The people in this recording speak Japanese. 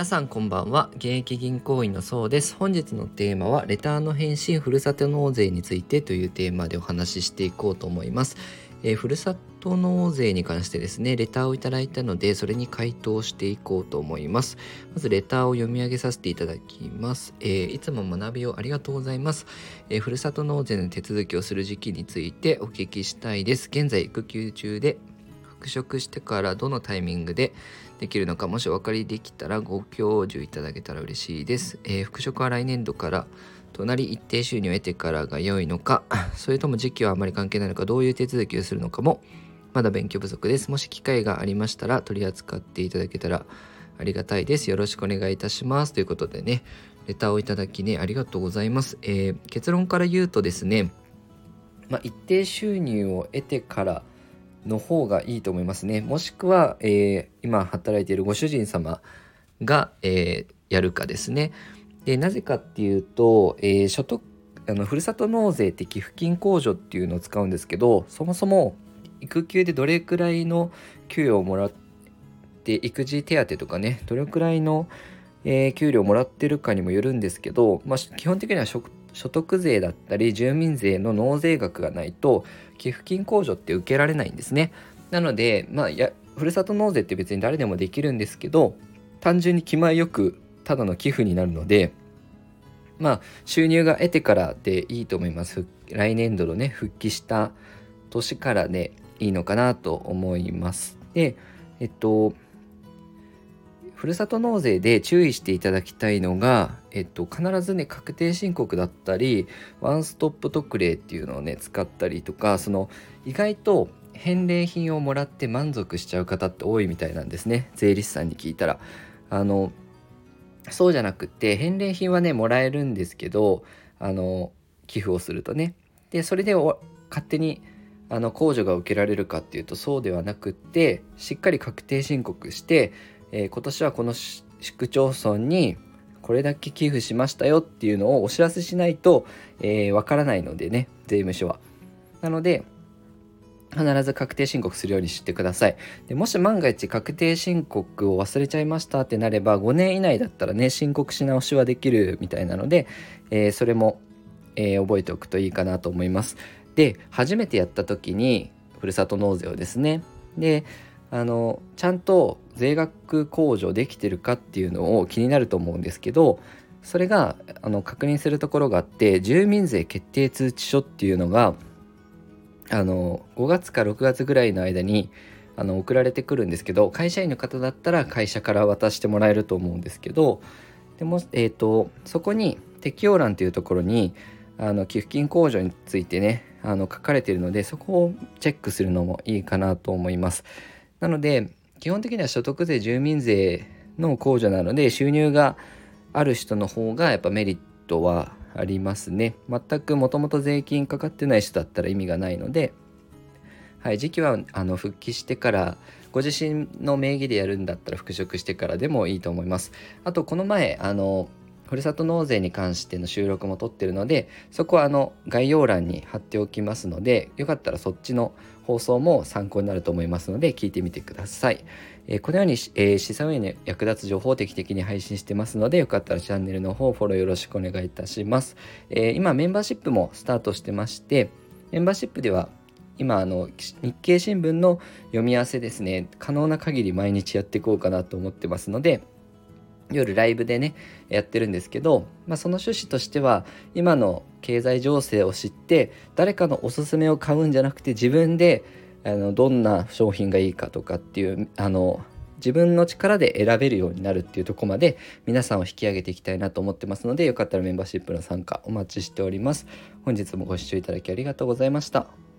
皆さんこんばんは。現役銀行員のそうです。本日のテーマはレターの返信ふるさと納税についてというテーマでお話ししていこうと思います、えー、ふるさと納税に関してですねレターをいただいたのでそれに回答していこうと思います。まずレターを読み上げさせていただきます、えー、いつも学びをありがとうございます、えー、ふるさと納税の手続きをする時期についてお聞きしたいです。現在育休中で復職してからどのタイミングでできるのかもしお分かりできたらご教授いただけたら嬉しいです、えー、復職は来年度から隣一定収入を得てからが良いのか それとも時期はあまり関係ないのかどういう手続きをするのかもまだ勉強不足です。もし機会がありましたら取り扱っていただけたらありがたいです。よろしくお願いいたします。ということでねレターをいただきねありがとうございます、えー、結論から言うとですねまあ、一定収入を得てからの方がいいと思いますね。もしくは、えー、今働いているご主人様が、えー、やるかですね。でなぜかっていうと、えー、所得あのふるさと納税って寄付金控除っていうのを使うんですけどそもそも育休でどれくらいの給与をもらって育児手当とかねどれくらいの、えー、給料をもらってるかにもよるんですけど、まあ、基本的には所所得税だったり住民税の納税額がないと寄付金控除って受けられないんですね。なので、まあ、やふるさと納税って別に誰でもできるんですけど単純に気前よくただの寄付になるのでまあ収入が得てからでいいと思います。来年度のね復帰した年からでいいのかなと思います。でえっとふるさと納税で注意していただきたいのが、えっと、必ずね確定申告だったりワンストップ特例っていうのをね使ったりとかその意外と返礼品をもらって満足しちゃう方って多いみたいなんですね税理士さんに聞いたら。あのそうじゃなくて返礼品はねもらえるんですけどあの寄付をするとねでそれで勝手にあの控除が受けられるかっていうとそうではなくってしっかり確定申告してえー、今年はこの市区町村にこれだけ寄付しましたよっていうのをお知らせしないとわ、えー、からないのでね税務署は。なので必ず確定申告するようにしてください。でもし万が一確定申告を忘れちゃいましたってなれば5年以内だったらね申告し直しはできるみたいなので、えー、それも、えー、覚えておくといいかなと思います。で初めてやった時にふるさと納税をですね。であのちゃんと税額控除できてるかっていうのを気になると思うんですけどそれがあの確認するところがあって住民税決定通知書っていうのがあの5月か6月ぐらいの間にあの送られてくるんですけど会社員の方だったら会社から渡してもらえると思うんですけどでも、えーと、そこに適用欄というところにあの寄付金控除についてねあの書かれているのでそこをチェックするのもいいかなと思います。なので基本的には所得税住民税の控除なので収入がある人の方がやっぱメリットはありますね。全くもともと税金かかってない人だったら意味がないので、はい、時期はあの復帰してからご自身の名義でやるんだったら復職してからでもいいと思います。あとこの前あのふるさと納税に関しての収録も撮ってるのでそこはあの概要欄に貼っておきますのでよかったらそっちの放送も参考になると思いますので聞いてみてください。えー、このように、えー、資産運営に役立つ情報を定期的に配信してますのでよかったらチャンネルの方フォローよろしくお願いいたします。えー、今メンバーシップもスタートしてましてメンバーシップでは今あの日経新聞の読み合わせですね可能な限り毎日やっていこうかなと思ってますので夜ライブでねやってるんですけど、まあ、その趣旨としては今の経済情勢を知って誰かのおすすめを買うんじゃなくて自分であのどんな商品がいいかとかっていうあの自分の力で選べるようになるっていうとこまで皆さんを引き上げていきたいなと思ってますのでよかったらメンバーシップの参加お待ちしております。本日もご視聴いただきありがとうございました。